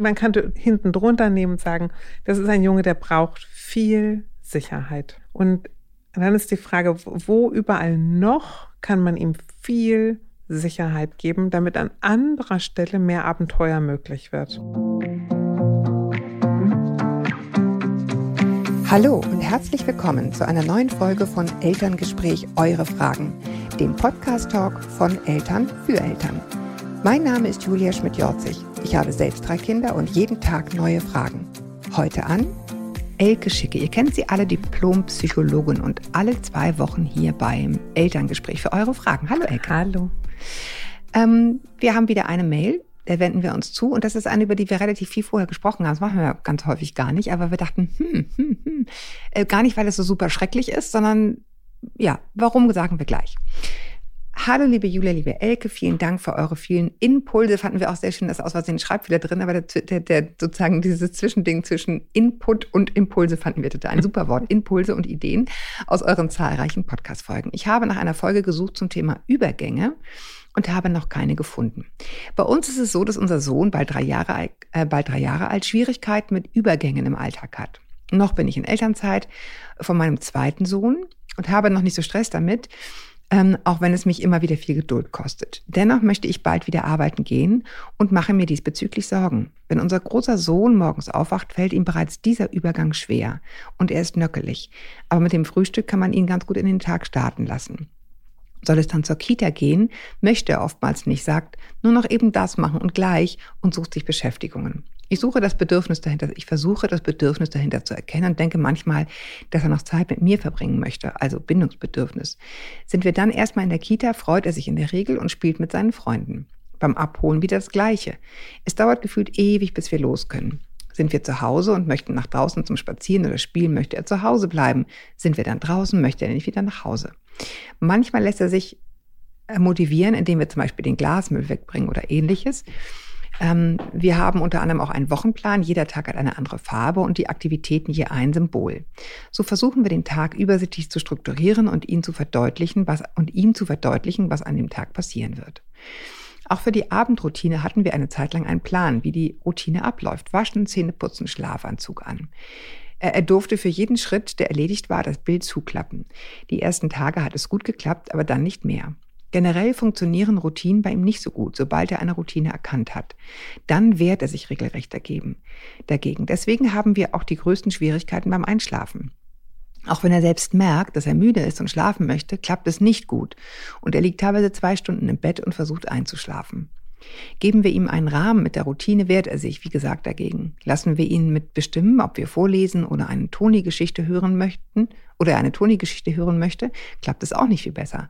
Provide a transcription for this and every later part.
man könnte hinten drunter nehmen und sagen, das ist ein Junge, der braucht viel Sicherheit. Und dann ist die Frage, wo überall noch kann man ihm viel Sicherheit geben, damit an anderer Stelle mehr Abenteuer möglich wird. Hallo und herzlich willkommen zu einer neuen Folge von Elterngespräch Eure Fragen, dem Podcast-Talk von Eltern für Eltern. Mein Name ist Julia Schmidt-Jorzig. Ich habe selbst drei Kinder und jeden Tag neue Fragen. Heute an Elke Schicke. Ihr kennt sie alle, Diplompsychologin und alle zwei Wochen hier beim Elterngespräch für eure Fragen. Hallo Elke. Hallo. Ähm, wir haben wieder eine Mail, der wenden wir uns zu und das ist eine, über die wir relativ viel vorher gesprochen haben. Das machen wir ganz häufig gar nicht, aber wir dachten, hm, hm, hm. Äh, gar nicht, weil es so super schrecklich ist, sondern ja, warum sagen wir gleich. Hallo, liebe Julia, liebe Elke, vielen Dank für eure vielen Impulse. Fanden wir auch sehr schön, dass aus Versehen Schreibfehler drin, aber der, der, der, sozusagen dieses Zwischending zwischen Input und Impulse fanden wir total ein super Wort. Impulse und Ideen aus euren zahlreichen Podcast-Folgen. Ich habe nach einer Folge gesucht zum Thema Übergänge und habe noch keine gefunden. Bei uns ist es so, dass unser Sohn bald drei Jahre, äh, bald drei Jahre alt Schwierigkeiten mit Übergängen im Alltag hat. Noch bin ich in Elternzeit von meinem zweiten Sohn und habe noch nicht so Stress damit ähm, auch wenn es mich immer wieder viel Geduld kostet. Dennoch möchte ich bald wieder arbeiten gehen und mache mir diesbezüglich Sorgen. Wenn unser großer Sohn morgens aufwacht, fällt ihm bereits dieser Übergang schwer und er ist nöckelig. Aber mit dem Frühstück kann man ihn ganz gut in den Tag starten lassen. Soll es dann zur Kita gehen, möchte er oftmals nicht, sagt, nur noch eben das machen und gleich und sucht sich Beschäftigungen. Ich suche das Bedürfnis dahinter, ich versuche das Bedürfnis dahinter zu erkennen und denke manchmal, dass er noch Zeit mit mir verbringen möchte, also Bindungsbedürfnis. Sind wir dann erstmal in der Kita, freut er sich in der Regel und spielt mit seinen Freunden. Beim Abholen wieder das Gleiche. Es dauert gefühlt ewig, bis wir los können. Sind wir zu Hause und möchten nach draußen zum Spazieren oder Spielen, möchte er zu Hause bleiben. Sind wir dann draußen, möchte er nicht wieder nach Hause. Manchmal lässt er sich motivieren, indem wir zum Beispiel den Glasmüll wegbringen oder ähnliches. Ähm, wir haben unter anderem auch einen Wochenplan. Jeder Tag hat eine andere Farbe und die Aktivitäten je ein Symbol. So versuchen wir den Tag übersichtlich zu strukturieren und ihn zu verdeutlichen, was, und ihm zu verdeutlichen, was an dem Tag passieren wird. Auch für die Abendroutine hatten wir eine Zeit lang einen Plan, wie die Routine abläuft. Waschen, Zähne putzen, Schlafanzug an. Er durfte für jeden Schritt, der erledigt war, das Bild zuklappen. Die ersten Tage hat es gut geklappt, aber dann nicht mehr. Generell funktionieren Routinen bei ihm nicht so gut, sobald er eine Routine erkannt hat. Dann wehrt er sich regelrecht dagegen. dagegen. Deswegen haben wir auch die größten Schwierigkeiten beim Einschlafen. Auch wenn er selbst merkt, dass er müde ist und schlafen möchte, klappt es nicht gut. Und er liegt teilweise zwei Stunden im Bett und versucht einzuschlafen. Geben wir ihm einen Rahmen mit der Routine, wehrt er sich, wie gesagt, dagegen. Lassen wir ihn mit bestimmen, ob wir vorlesen oder eine Toni-Geschichte hören möchten oder eine Toni-Geschichte hören möchte, klappt es auch nicht viel besser.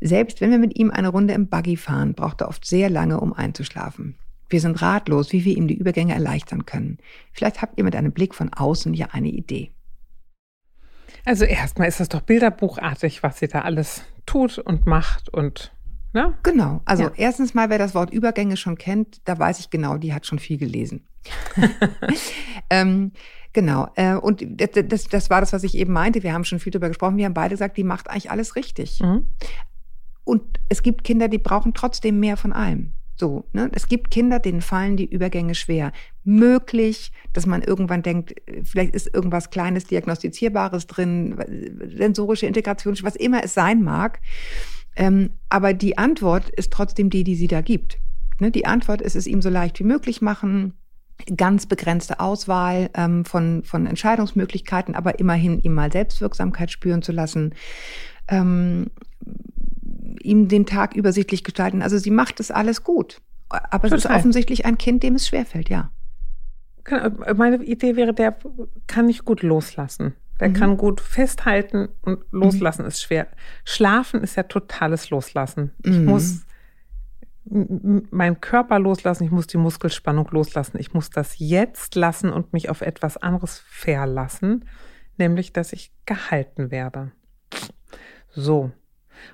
Selbst wenn wir mit ihm eine Runde im Buggy fahren, braucht er oft sehr lange, um einzuschlafen. Wir sind ratlos, wie wir ihm die Übergänge erleichtern können. Vielleicht habt ihr mit einem Blick von außen ja eine Idee. Also erstmal ist das doch bilderbuchartig, was sie da alles tut und macht und Ne? Genau. Also ja. erstens mal, wer das Wort Übergänge schon kennt, da weiß ich genau, die hat schon viel gelesen. ähm, genau. Äh, und das, das, war das, was ich eben meinte. Wir haben schon viel darüber gesprochen. Wir haben beide gesagt, die macht eigentlich alles richtig. Mhm. Und es gibt Kinder, die brauchen trotzdem mehr von allem. So, ne? Es gibt Kinder, denen fallen die Übergänge schwer. Möglich, dass man irgendwann denkt, vielleicht ist irgendwas Kleines, Diagnostizierbares drin, sensorische Integration, was immer es sein mag. Ähm, aber die Antwort ist trotzdem die, die sie da gibt. Ne? Die Antwort ist es ihm so leicht wie möglich machen, ganz begrenzte Auswahl ähm, von, von Entscheidungsmöglichkeiten, aber immerhin ihm mal Selbstwirksamkeit spüren zu lassen, ähm, ihm den Tag übersichtlich gestalten. Also sie macht es alles gut. Aber Total. es ist offensichtlich ein Kind, dem es schwerfällt, ja. Meine Idee wäre, der kann nicht gut loslassen. Der mhm. kann gut festhalten und loslassen mhm. ist schwer. Schlafen ist ja totales Loslassen. Ich mhm. muss meinen Körper loslassen, ich muss die Muskelspannung loslassen. Ich muss das jetzt lassen und mich auf etwas anderes verlassen, nämlich dass ich gehalten werde. So.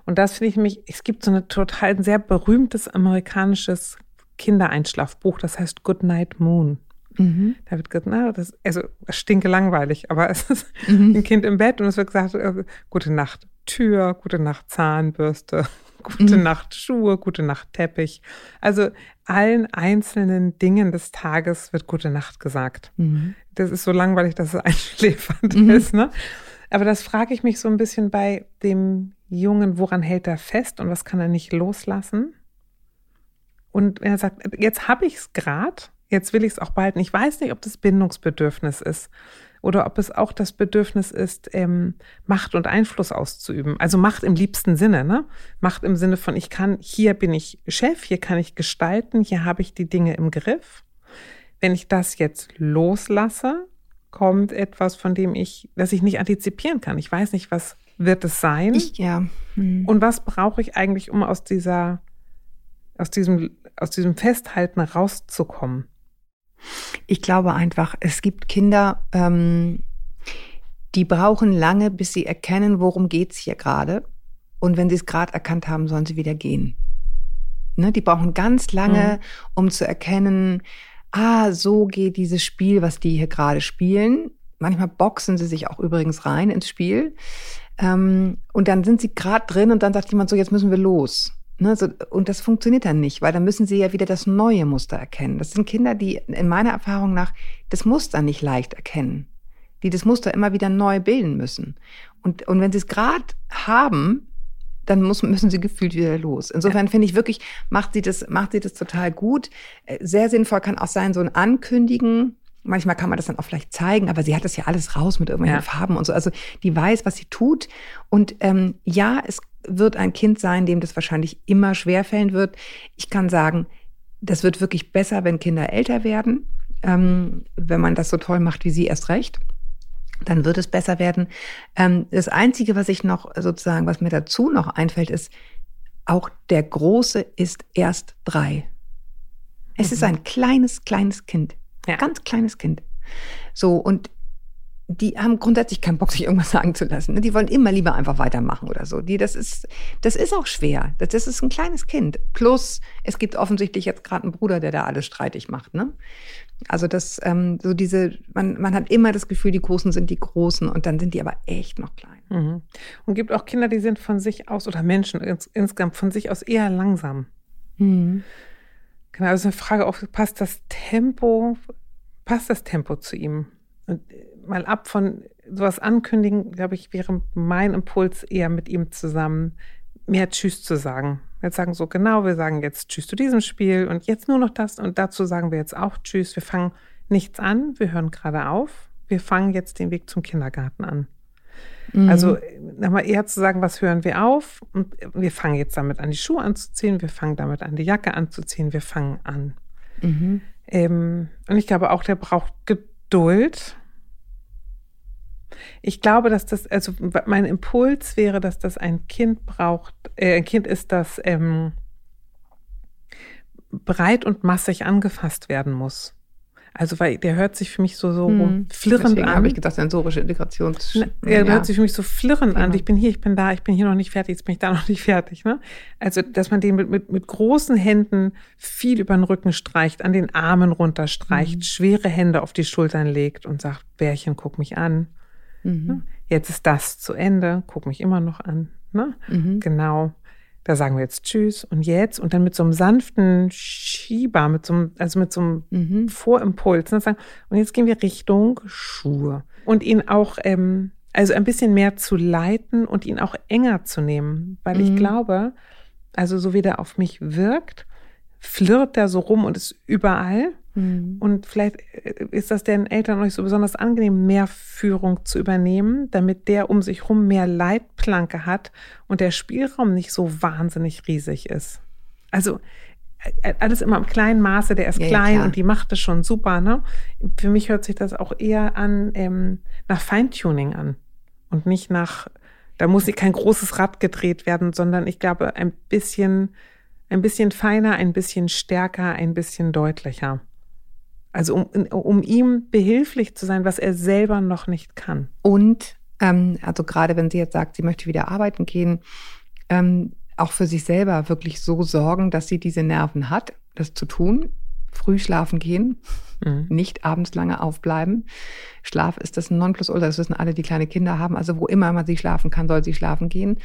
Und das finde ich mich, es gibt so ein total ein sehr berühmtes amerikanisches Kindereinschlafbuch, das heißt Good Night Moon. Mhm. Da wird gesagt, na, das also stinke langweilig, aber es ist mhm. ein Kind im Bett und es wird gesagt, äh, gute Nacht Tür, gute Nacht Zahnbürste, gute mhm. Nacht Schuhe, gute Nacht Teppich. Also allen einzelnen Dingen des Tages wird gute Nacht gesagt. Mhm. Das ist so langweilig, dass es einschläfernd mhm. ist. Ne? Aber das frage ich mich so ein bisschen bei dem Jungen, woran hält er fest und was kann er nicht loslassen? Und wenn er sagt, jetzt habe ich es gerade, jetzt will ich es auch behalten. Ich weiß nicht, ob das Bindungsbedürfnis ist oder ob es auch das Bedürfnis ist, ähm, Macht und Einfluss auszuüben. Also Macht im liebsten Sinne, ne? Macht im Sinne von, ich kann, hier bin ich Chef, hier kann ich gestalten, hier habe ich die Dinge im Griff. Wenn ich das jetzt loslasse, kommt etwas, von dem ich, das ich nicht antizipieren kann. Ich weiß nicht, was wird es sein. Ich, ja. Hm. Und was brauche ich eigentlich, um aus dieser, aus diesem, aus diesem Festhalten rauszukommen? Ich glaube einfach, es gibt Kinder, ähm, die brauchen lange, bis sie erkennen, worum geht's hier gerade. Und wenn sie es gerade erkannt haben, sollen sie wieder gehen. Ne? Die brauchen ganz lange, mhm. um zu erkennen, ah, so geht dieses Spiel, was die hier gerade spielen. Manchmal boxen sie sich auch übrigens rein ins Spiel. Ähm, und dann sind sie gerade drin und dann sagt jemand so, jetzt müssen wir los. Ne, so, und das funktioniert dann nicht, weil dann müssen sie ja wieder das neue Muster erkennen. Das sind Kinder, die in meiner Erfahrung nach das Muster nicht leicht erkennen, die das Muster immer wieder neu bilden müssen. Und, und wenn sie es gerade haben, dann muss, müssen sie gefühlt wieder los. Insofern finde ich wirklich, macht sie das, macht sie das total gut. Äh, sehr sinnvoll kann auch sein, so ein Ankündigen. Manchmal kann man das dann auch vielleicht zeigen, aber sie hat das ja alles raus mit irgendwelchen ja. Farben und so. Also die weiß, was sie tut. Und ähm, ja, es wird ein Kind sein, dem das wahrscheinlich immer schwerfällen wird. Ich kann sagen, das wird wirklich besser, wenn Kinder älter werden. Ähm, wenn man das so toll macht wie sie erst recht, dann wird es besser werden. Ähm, das Einzige, was ich noch sozusagen, was mir dazu noch einfällt, ist, auch der Große ist erst drei. Es mhm. ist ein kleines, kleines Kind. Ja. Ganz kleines Kind. So, und die haben grundsätzlich keinen Bock, sich irgendwas sagen zu lassen. Ne? Die wollen immer lieber einfach weitermachen oder so. Die, das ist, das ist auch schwer. Das, das ist ein kleines Kind. Plus, es gibt offensichtlich jetzt gerade einen Bruder, der da alles streitig macht. Ne? Also das, ähm, so diese, man, man hat immer das Gefühl, die Großen sind die Großen und dann sind die aber echt noch klein. Mhm. Und gibt auch Kinder, die sind von sich aus oder Menschen ins, insgesamt von sich aus eher langsam. Mhm. Genau, also eine Frage auch, passt das Tempo, passt das Tempo zu ihm? Und mal ab von sowas ankündigen, glaube ich, wäre mein Impuls eher mit ihm zusammen mehr Tschüss zu sagen. Jetzt sagen so, genau, wir sagen jetzt Tschüss zu diesem Spiel und jetzt nur noch das und dazu sagen wir jetzt auch Tschüss. Wir fangen nichts an, wir hören gerade auf. Wir fangen jetzt den Weg zum Kindergarten an. Mhm. Also nochmal eher zu sagen, was hören wir auf und wir fangen jetzt damit an, die Schuhe anzuziehen, wir fangen damit an, die Jacke anzuziehen, wir fangen an. Mhm. Ähm, und ich glaube auch, der braucht Geduld ich glaube, dass das, also mein Impuls wäre, dass das ein Kind braucht, äh, ein Kind ist, das ähm, breit und massig angefasst werden muss. Also weil der hört sich für mich so, so hm, flirrend deswegen an. habe ich gedacht, sensorische Integrations. Ne, er ja. hört sich für mich so flirrend Thema. an. Ich bin hier, ich bin da, ich bin hier noch nicht fertig, jetzt bin ich da noch nicht fertig. Ne? Also, dass man den mit, mit, mit großen Händen viel über den Rücken streicht, an den Armen runterstreicht, mhm. schwere Hände auf die Schultern legt und sagt, Bärchen, guck mich an. Mhm. Ne? Jetzt ist das zu Ende, guck mich immer noch an. Ne? Mhm. Genau. Da sagen wir jetzt Tschüss und jetzt und dann mit so einem sanften Schieber, mit so einem, also mit so einem mhm. Vorimpuls. Ne? Und jetzt gehen wir Richtung Schuhe. Und ihn auch, ähm, also ein bisschen mehr zu leiten und ihn auch enger zu nehmen. Weil ich mhm. glaube, also so wie der auf mich wirkt, flirrt er so rum und ist überall. Mhm. Und vielleicht äh, ist das den Eltern euch so besonders angenehm, mehr Führung zu übernehmen, damit der um sich rum mehr Leitplanke hat und der Spielraum nicht so wahnsinnig riesig ist. Also äh, alles immer im kleinen Maße, der ist ja, klein ja, und die macht es schon super. Ne? Für mich hört sich das auch eher an ähm, nach Feintuning an und nicht nach, da muss kein großes Rad gedreht werden, sondern ich glaube ein bisschen ein bisschen feiner, ein bisschen stärker, ein bisschen deutlicher. Also um, um ihm behilflich zu sein, was er selber noch nicht kann. Und ähm, also gerade wenn sie jetzt sagt, sie möchte wieder arbeiten gehen, ähm, auch für sich selber wirklich so sorgen, dass sie diese Nerven hat, das zu tun. Früh schlafen gehen, mhm. nicht abends lange aufbleiben. Schlaf ist das Nonplusultra, das wissen alle, die kleine Kinder haben. Also wo immer man sie schlafen kann, soll sie schlafen gehen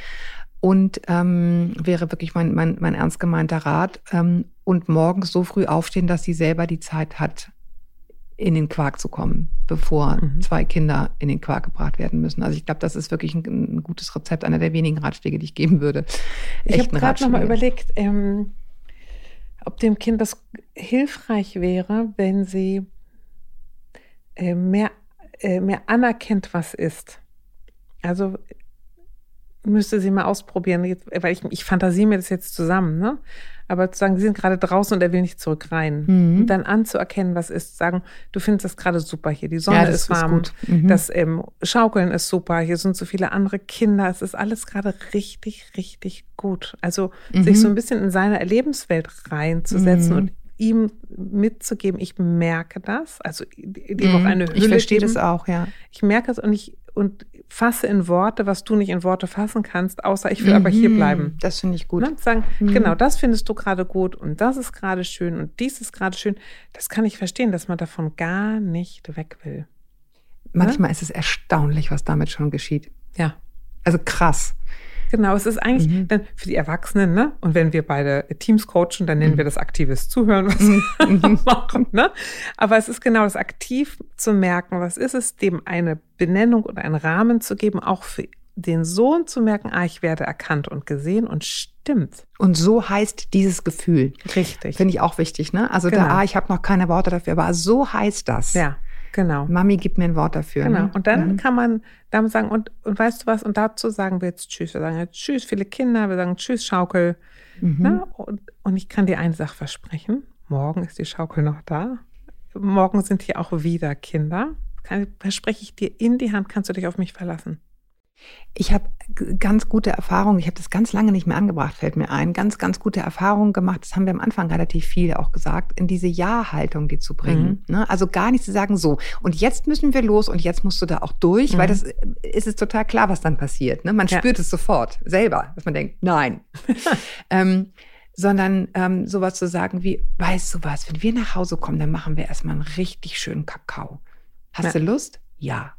Und ähm, wäre wirklich mein, mein, mein ernst gemeinter Rat. Ähm, und morgens so früh aufstehen, dass sie selber die Zeit hat, in den Quark zu kommen, bevor mhm. zwei Kinder in den Quark gebracht werden müssen. Also ich glaube, das ist wirklich ein, ein, gutes Rezept, einer der wenigen Ratschläge, die ich geben würde. Ich habe gerade noch mal überlegt, ähm, ob dem Kind das hilfreich wäre, wenn sie äh, mehr, äh, mehr anerkennt, was ist. Also müsste sie mal ausprobieren, weil ich, ich fantasiere mir das jetzt zusammen, ne? Aber zu sagen, sie sind gerade draußen und er will nicht zurück rein. Mhm. Und dann anzuerkennen, was ist, sagen, du findest das gerade super hier, die Sonne ja, ist warm, ist mhm. das ähm, Schaukeln ist super, hier sind so viele andere Kinder, es ist alles gerade richtig, richtig gut. Also mhm. sich so ein bisschen in seine Lebenswelt reinzusetzen mhm. und ihm mitzugeben, ich merke das, also ihm auch eine Hülle Ich verstehe das auch, ja. Ich merke es und ich und fasse in Worte, was du nicht in Worte fassen kannst, außer ich will mhm. aber hier mhm. bleiben. Das finde ich gut. Ne? Sagen, mhm. genau, das findest du gerade gut und das ist gerade schön und dies ist gerade schön. Das kann ich verstehen, dass man davon gar nicht weg will. Manchmal ne? ist es erstaunlich, was damit schon geschieht. Ja. Also krass. Genau, es ist eigentlich mhm. dann für die Erwachsenen, ne? Und wenn wir beide Teams coachen, dann nennen mhm. wir das aktives Zuhören, was mhm. wir mhm. machen, ne? Aber es ist genau das aktiv zu merken, was ist es, dem eine Benennung oder einen Rahmen zu geben, auch für den Sohn zu merken, ah, ich werde erkannt und gesehen und stimmt. Und so heißt dieses Gefühl. Richtig. Finde ich auch wichtig, ne? Also genau. da, ah, ich habe noch keine Worte dafür, aber so heißt das. Ja. Genau. Mami gibt mir ein Wort dafür. Genau. Ne? Und dann mhm. kann man damit sagen, und, und weißt du was, und dazu sagen wir jetzt Tschüss. Wir sagen jetzt Tschüss, viele Kinder, wir sagen Tschüss, Schaukel. Mhm. Ne? Und, und ich kann dir eine Sache versprechen. Morgen ist die Schaukel noch da. Morgen sind hier auch wieder Kinder. Kann, verspreche ich dir in die Hand, kannst du dich auf mich verlassen. Ich habe ganz gute Erfahrungen, ich habe das ganz lange nicht mehr angebracht, fällt mir ein, ganz, ganz gute Erfahrungen gemacht, das haben wir am Anfang relativ viel auch gesagt, in diese Ja-Haltung die zu bringen. Mhm. Ne? Also gar nicht zu sagen, so, und jetzt müssen wir los und jetzt musst du da auch durch, mhm. weil das ist es total klar, was dann passiert. Ne? Man ja. spürt es sofort selber, dass man denkt, nein. ähm, sondern ähm, sowas zu sagen wie, weißt du was, wenn wir nach Hause kommen, dann machen wir erstmal einen richtig schönen Kakao. Hast ja. du Lust? Ja.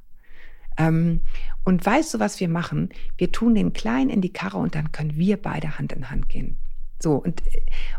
Ähm, und weißt du, was wir machen? Wir tun den Kleinen in die Karre und dann können wir beide Hand in Hand gehen. So, und,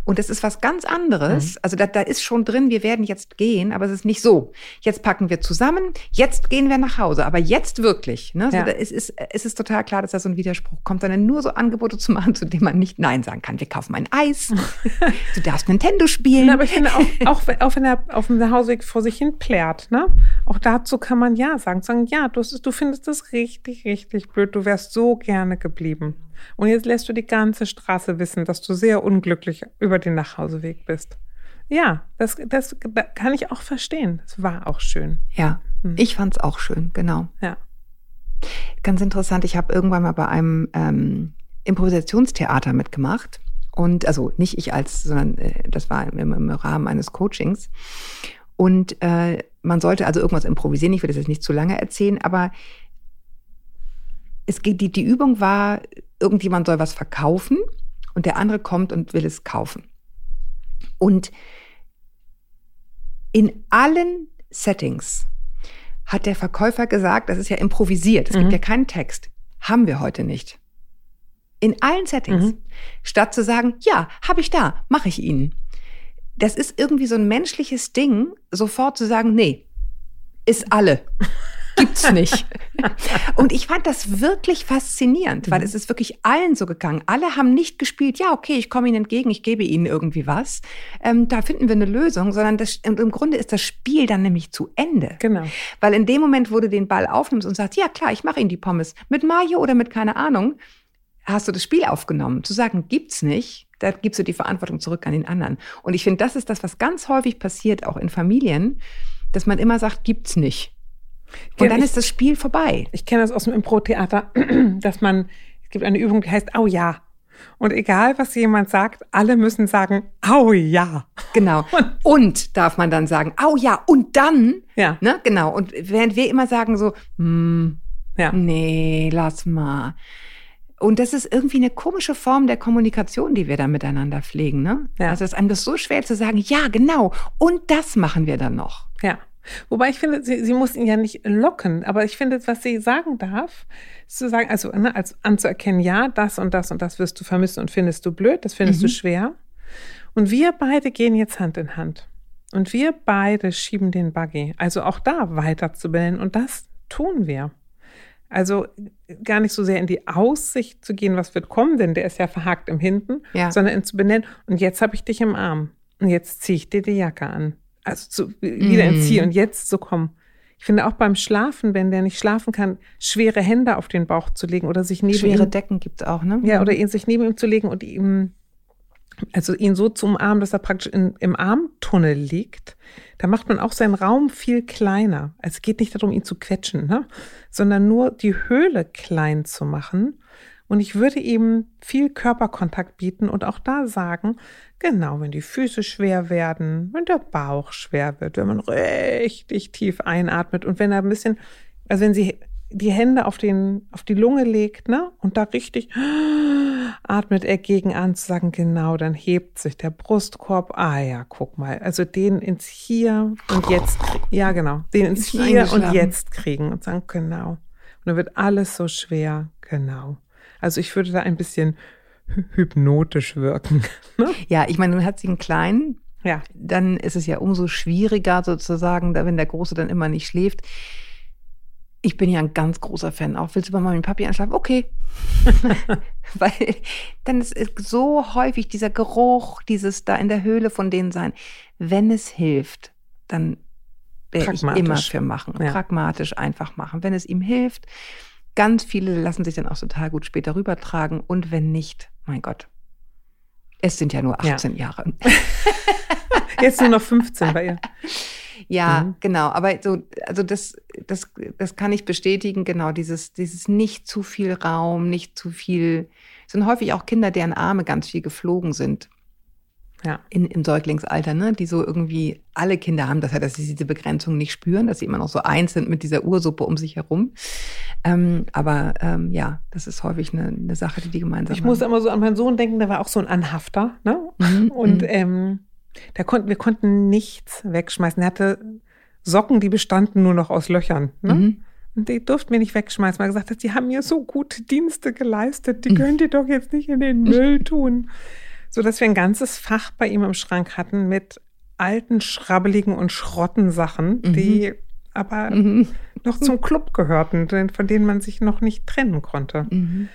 und das ist was ganz anderes. Mhm. Also da, da ist schon drin, wir werden jetzt gehen, aber es ist nicht so. Jetzt packen wir zusammen, jetzt gehen wir nach Hause, aber jetzt wirklich. Ne? Ja. So, es, ist, es ist total klar, dass da so ein Widerspruch kommt, sondern nur so Angebote zu machen, zu denen man nicht Nein sagen kann. Wir kaufen ein Eis, du darfst Nintendo spielen. Ja, aber ich finde auch, auch, auch wenn er auf dem Hausweg vor sich hin plärt, ne? auch dazu kann man Ja sagen. Sagen, ja, du, du findest das richtig, richtig blöd, du wärst so gerne geblieben. Und jetzt lässt du die ganze Straße wissen, dass du sehr unglücklich über den Nachhauseweg bist. Ja, das, das kann ich auch verstehen. Es war auch schön. Ja, hm. ich fand es auch schön, genau. Ja. Ganz interessant, ich habe irgendwann mal bei einem ähm, Improvisationstheater mitgemacht. Und also nicht ich als, sondern äh, das war im, im, Rahmen eines Coachings. Und äh, man sollte also irgendwas improvisieren. Ich will das jetzt nicht zu lange erzählen, aber es geht, die, die Übung war, irgendjemand soll was verkaufen und der andere kommt und will es kaufen. Und in allen Settings hat der Verkäufer gesagt, das ist ja improvisiert, es mhm. gibt ja keinen Text, haben wir heute nicht. In allen Settings. Mhm. Statt zu sagen, ja, habe ich da, mache ich Ihnen. Das ist irgendwie so ein menschliches Ding, sofort zu sagen, nee, ist alle gibt's nicht. Und ich fand das wirklich faszinierend, weil mhm. es ist wirklich allen so gegangen. Alle haben nicht gespielt, ja, okay, ich komme Ihnen entgegen, ich gebe Ihnen irgendwie was. Ähm, da finden wir eine Lösung, sondern das, im Grunde ist das Spiel dann nämlich zu Ende. Genau. Weil in dem Moment, wo du den Ball aufnimmst und sagst, ja klar, ich mache Ihnen die Pommes mit Mayo oder mit keine Ahnung, hast du das Spiel aufgenommen. Zu sagen, gibt's nicht, da gibst du die Verantwortung zurück an den anderen. Und ich finde, das ist das, was ganz häufig passiert, auch in Familien, dass man immer sagt, gibt's nicht. Und dann ich, ist das Spiel vorbei. Ich kenne das aus dem Impro-Theater, dass man, es gibt eine Übung, die heißt Au ja. Und egal, was jemand sagt, alle müssen sagen, au ja. Genau. Und, und darf man dann sagen, au ja, und dann. Ja. Ne, genau. Und während wir immer sagen so, hm, ja. nee, lass mal. Und das ist irgendwie eine komische Form der Kommunikation, die wir da miteinander pflegen. Ne? Ja. Also es ist einem das so schwer zu sagen, ja, genau, und das machen wir dann noch. Ja. Wobei ich finde, sie, sie muss ihn ja nicht locken, aber ich finde, was sie sagen darf, ist zu sagen, also ne, als anzuerkennen, ja, das und das und das wirst du vermissen und findest du blöd, das findest mhm. du schwer. Und wir beide gehen jetzt Hand in Hand. Und wir beide schieben den Buggy. Also auch da weiter zu benennen. Und das tun wir. Also gar nicht so sehr in die Aussicht zu gehen, was wird kommen, denn der ist ja verhakt im Hinten, ja. sondern in zu benennen. Und jetzt habe ich dich im Arm. Und jetzt ziehe ich dir die Jacke an. Also zu, wieder mm. entziehen und jetzt so kommen. Ich finde auch beim Schlafen, wenn der nicht schlafen kann, schwere Hände auf den Bauch zu legen oder sich neben schwere ihm. Decken gibt es auch, ne? Ja, oder ihn sich neben ihm zu legen und ihm also ihn so zu umarmen, dass er praktisch in, im Armtunnel liegt, da macht man auch seinen Raum viel kleiner. Also es geht nicht darum, ihn zu quetschen, ne? sondern nur die Höhle klein zu machen. Und ich würde ihm viel Körperkontakt bieten und auch da sagen, genau, wenn die Füße schwer werden, wenn der Bauch schwer wird, wenn man richtig tief einatmet und wenn er ein bisschen, also wenn sie die Hände auf, den, auf die Lunge legt, ne? Und da richtig atmet er gegen an, zu sagen, genau, dann hebt sich der Brustkorb. Ah ja, guck mal. Also den ins Hier und Jetzt, ja genau, den ins Hier und Jetzt kriegen und sagen, genau. Und dann wird alles so schwer, genau. Also ich würde da ein bisschen hypnotisch wirken. Ne? Ja, ich meine, nun hat sie einen kleinen. Ja. Dann ist es ja umso schwieriger sozusagen, wenn der Große dann immer nicht schläft ich bin ja ein ganz großer Fan auch. Willst du bei Mami und Papi einschlafen? Okay. Weil dann ist so häufig dieser Geruch, dieses da in der Höhle von denen sein. Wenn es hilft, dann werde ich immer für machen. Ja. Pragmatisch einfach machen. Wenn es ihm hilft, ganz viele lassen sich dann auch total gut später rübertragen. Und wenn nicht, mein Gott. Es sind ja nur 18 ja. Jahre. Jetzt nur noch 15 bei ihr. Ja, mhm. genau. Aber so, also das, das, das kann ich bestätigen, genau, dieses, dieses nicht zu viel Raum, nicht zu viel, es sind häufig auch Kinder, deren Arme ganz viel geflogen sind. Ja. In, Im Säuglingsalter, ne? Die so irgendwie, alle Kinder haben das ja, dass sie diese Begrenzung nicht spüren, dass sie immer noch so eins sind mit dieser Ursuppe um sich herum. Ähm, aber ähm, ja, das ist häufig eine, eine Sache, die die gemeinsam Ich haben. muss immer so an meinen Sohn denken, der war auch so ein Anhafter, ne? Mhm. Und mhm. ähm, da konnten, wir konnten nichts wegschmeißen. Er hatte Socken, die bestanden nur noch aus Löchern. Ne? Mhm. Und die durften wir nicht wegschmeißen, weil er gesagt hat, die haben mir so gute Dienste geleistet, die könnt ihr doch jetzt nicht in den Müll tun. So dass wir ein ganzes Fach bei ihm im Schrank hatten mit alten, schrabbeligen und schrotten Sachen, mhm. die aber mhm. Noch zum Club gehörten, von denen man sich noch nicht trennen konnte. Mhm.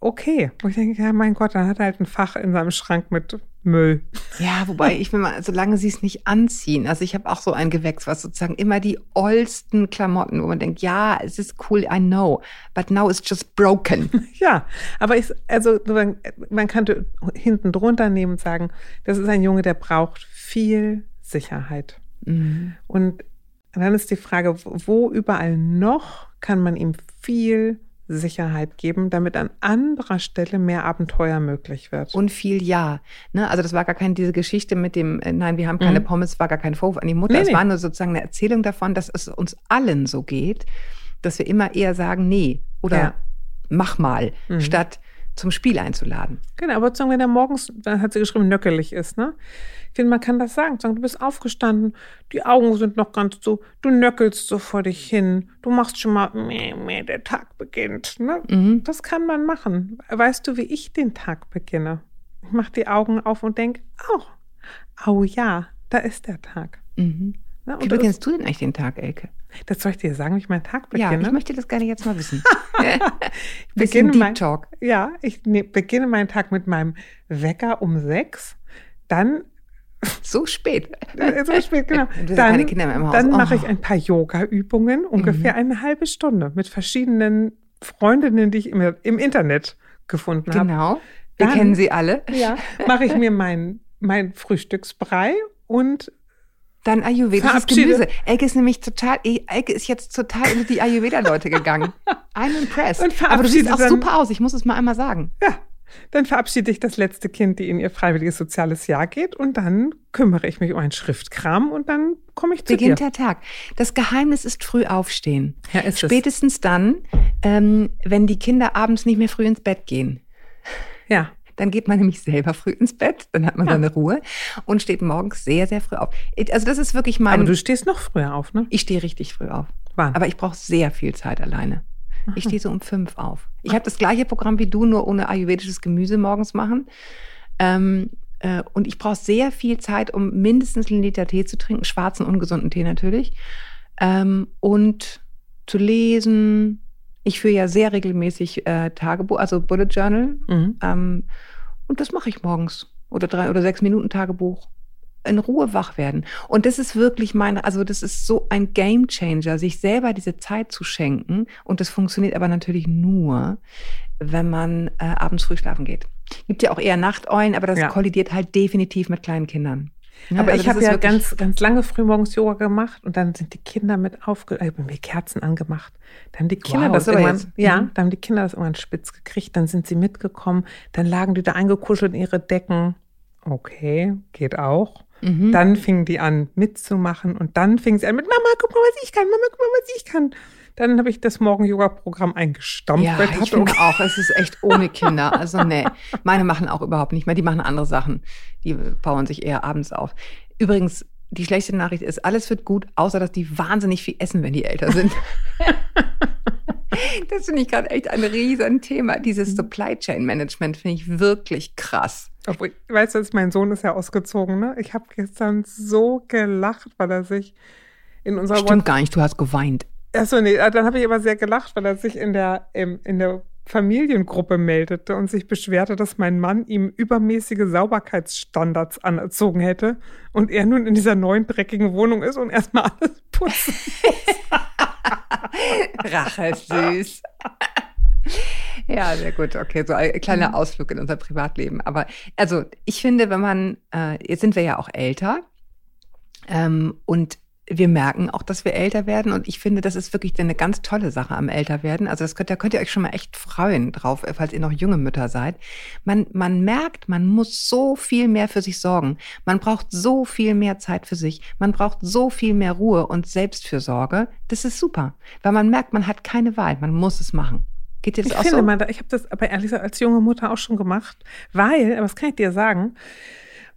Okay. Und ich denke, ja, mein Gott, dann hat er halt ein Fach in seinem Schrank mit Müll. Ja, wobei ich will mal, solange sie es nicht anziehen. Also ich habe auch so ein Gewächs, was sozusagen immer die ollsten Klamotten, wo man denkt, ja, es ist cool, I know, but now it's just broken. Ja, aber ich, also man könnte hinten drunter nehmen und sagen, das ist ein Junge, der braucht viel Sicherheit. Mhm. Und dann ist die Frage, wo überall noch kann man ihm viel Sicherheit geben, damit an anderer Stelle mehr Abenteuer möglich wird. Und viel Ja. Ne? Also das war gar keine diese Geschichte mit dem, äh, nein, wir haben keine mhm. Pommes, war gar kein Vorwurf an die Mutter. Nee, es nee. war nur sozusagen eine Erzählung davon, dass es uns allen so geht, dass wir immer eher sagen, nee oder ja. mach mal, mhm. statt zum Spiel einzuladen. Genau, aber wenn er morgens, dann hat sie geschrieben, nöckelig ist, ne? Ich finde, man kann das sagen. Sagen, du bist aufgestanden, die Augen sind noch ganz so, du nöckelst so vor dich hin, du machst schon mal, meh, meh, der Tag beginnt. Ne? Mhm. Das kann man machen. Weißt du, wie ich den Tag beginne? Ich mache die Augen auf und denke, oh, oh ja, da ist der Tag. Mhm. Ne? Wie beginnst du denn eigentlich den Tag, Elke? Das soll ich dir sagen, wie ich meinen Tag beginne? Ja, ich möchte das gerne jetzt mal wissen. ich beginne mein, Talk. Ja, ich ne, beginne meinen Tag mit meinem Wecker um sechs. Dann so spät. So spät, genau. Dann, dann mache ich oh. ein paar Yoga-Übungen, ungefähr mhm. eine halbe Stunde mit verschiedenen Freundinnen, die ich im, im Internet gefunden habe. Genau. Wir kennen sie alle. Ja. Mache ich mir mein, mein Frühstücksbrei und dann ayurvedisches Gemüse. Elke ist nämlich total, Elke ist jetzt total in die Ayurveda-Leute gegangen. I'm impressed. Aber du siehst auch super aus, ich muss es mal einmal sagen. Ja, dann verabschiede ich das letzte Kind, die in ihr freiwilliges soziales Jahr geht und dann kümmere ich mich um einen Schriftkram und dann komme ich zu Beginnt dir. der Tag. Das Geheimnis ist früh aufstehen. Ja, ist Spätestens es. dann, ähm, wenn die Kinder abends nicht mehr früh ins Bett gehen. Ja. Dann geht man nämlich selber früh ins Bett, dann hat man Ja. seine Ruhe und steht morgens sehr, sehr früh auf. Also das ist wirklich mein... Aber du stehst noch früher auf, ne? ich stehe richtig früh auf. Wann? Aber ich brauche sehr viel Zeit alleine. Ich stehe so um fünf auf. Ich habe das gleiche Programm wie du, nur ohne ayurvedisches Gemüse morgens machen. Ähm, äh, und ich brauche sehr viel Zeit, um mindestens einen Liter Tee zu trinken, schwarzen, ungesunden Tee natürlich. Ähm, und zu lesen. Ich führe ja sehr regelmäßig äh, Tagebuch, also Bullet Journal. Mhm. Ähm, und das mache ich morgens. Oder drei oder sechs Minuten Tagebuch. In Ruhe wach werden. Und das ist wirklich mein, also das ist so ein Game Changer, sich selber diese Zeit zu schenken. Und das funktioniert aber natürlich nur, wenn man äh, abends früh schlafen geht. Gibt ja auch eher Nachteulen, aber das Ja. kollidiert halt definitiv mit kleinen Kindern. Ne? Aber Also ich habe ja ganz, ganz lange frühmorgens Yoga gemacht und dann sind die Kinder mit aufge... Ich habe mir Kerzen angemacht. Dann haben die Kinder Wow, das irgendwann... jetzt- Ja, Mhm. dann haben die Kinder das irgendwann spitz gekriegt. Dann sind sie mitgekommen. Dann lagen die da eingekuschelt in ihre Decken. Okay, geht auch. Mhm. Dann fingen die an mitzumachen und dann fingen sie an mit Mama, guck mal, was ich kann, Mama, guck mal, was ich kann. Dann habe ich das Morgen-Yoga-Programm eingestampft. Ja, ich finde auch, es ist echt ohne Kinder. Also nee, meine machen auch überhaupt nicht mehr. Die machen andere Sachen. Die bauen sich eher abends auf. Übrigens, die schlechte Nachricht ist, alles wird gut, außer dass die wahnsinnig viel essen, wenn die älter sind. das finde ich gerade echt ein riesen Thema. Dieses Supply Chain Management finde ich wirklich krass. Obwohl, weißt du, jetzt, mein Sohn ist ja ausgezogen, ne? Ich habe gestern so gelacht, weil er sich in unserer Stimmt gar nicht, du hast geweint. Achso, nee, dann habe ich aber sehr gelacht, weil er sich in der, im, in der Familiengruppe meldete und sich beschwerte, dass mein Mann ihm übermäßige Sauberkeitsstandards anerzogen hätte und er nun in dieser neuen dreckigen Wohnung ist und erstmal alles putzen. Rache süß. Ja, sehr gut. Okay, so ein kleiner Ausflug in unser Privatleben. Aber also, ich finde, wenn man, äh, jetzt sind wir ja auch älter ähm, und wir merken auch, dass wir älter werden. Und ich finde, das ist wirklich eine ganz tolle Sache am Älterwerden. Also das könnt, da könnt ihr euch schon mal echt freuen drauf, falls ihr noch junge Mütter seid. Man, man merkt, man muss so viel mehr für sich sorgen. Man braucht so viel mehr Zeit für sich. Man braucht so viel mehr Ruhe und Selbstfürsorge. Das ist super, weil man merkt, man hat keine Wahl. Man muss es machen. Geht dir das Ich auch finde so? da- ich habe das aber ehrlich gesagt als junge Mutter auch schon gemacht, weil, aber das kann ich dir sagen,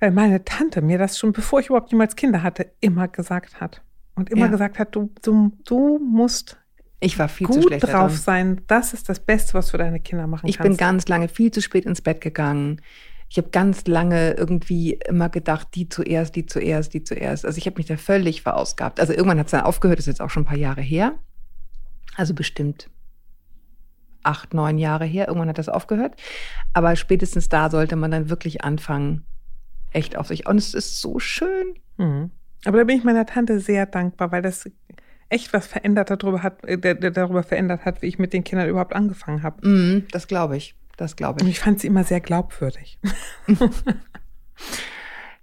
weil meine Tante mir das schon, bevor ich überhaupt jemals Kinder hatte, immer gesagt hat. Und immer Ja. gesagt hat, du, du, du musst ich war viel zu gut schlecht drauf sein. Das ist das Beste, was du deine Kinder machen Ich kannst. bin ganz lange viel zu spät ins Bett gegangen. Ich habe ganz lange irgendwie immer gedacht, die zuerst, die zuerst, die zuerst. Also ich habe mich da völlig verausgabt. Also irgendwann hat es dann aufgehört, das ist jetzt auch schon ein paar Jahre her. Also bestimmt acht, neun Jahre her. Irgendwann hat das aufgehört. Aber spätestens da sollte man dann wirklich anfangen, echt auf sich. Und es ist so schön. Mhm. Aber da bin ich meiner Tante sehr dankbar, weil das echt was verändert darüber hat, äh, darüber verändert hat, wie ich mit den Kindern überhaupt angefangen habe. Mm, das glaube ich. Das glaube Und ich. ich fand sie immer sehr glaubwürdig.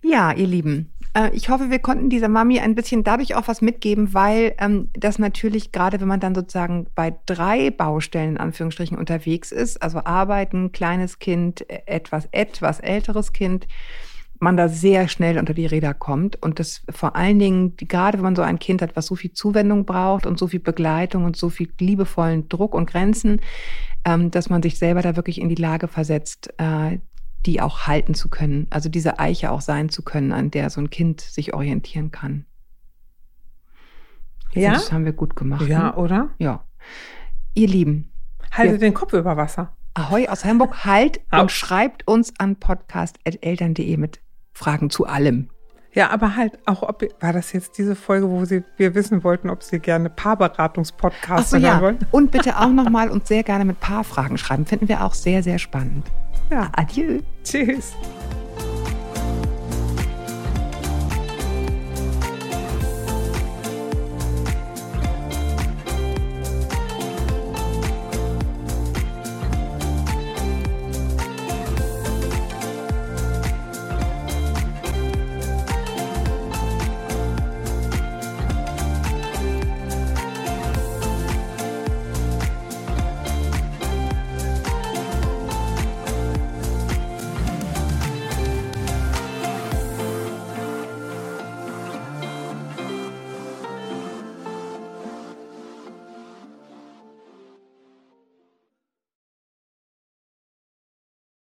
Ja, ihr Lieben. äh, Ich hoffe, wir konnten dieser Mami ein bisschen dadurch auch was mitgeben, weil ähm, das natürlich gerade, wenn man dann sozusagen bei drei Baustellen in Anführungsstrichen unterwegs ist, also arbeiten, kleines Kind, äh, etwas, etwas älteres Kind, man da sehr schnell unter die Räder kommt und das vor allen Dingen, gerade wenn man so ein Kind hat, was so viel Zuwendung braucht und so viel Begleitung und so viel liebevollen Druck und Grenzen, ähm, dass man sich selber da wirklich in die Lage versetzt, äh, die auch halten zu können, also diese Eiche auch sein zu können, an der so ein Kind sich orientieren kann. Ich Ja? Das haben wir gut gemacht. Ja, ne? oder? Ja. Ihr Lieben, Halte Ja. den Kopf über Wasser. Ahoi aus Hamburg, halt und schreibt uns an podcast.eltern.de mit Fragen zu allem. Ja, aber halt auch, ob war das jetzt diese Folge, wo sie, wir wissen wollten, ob sie gerne Paarberatungspodcast Ach so, hören ja. wollen? Und bitte auch nochmal uns sehr gerne mit Paarfragen schreiben. Finden wir auch sehr, sehr spannend. Ja. Adieu. Tschüss.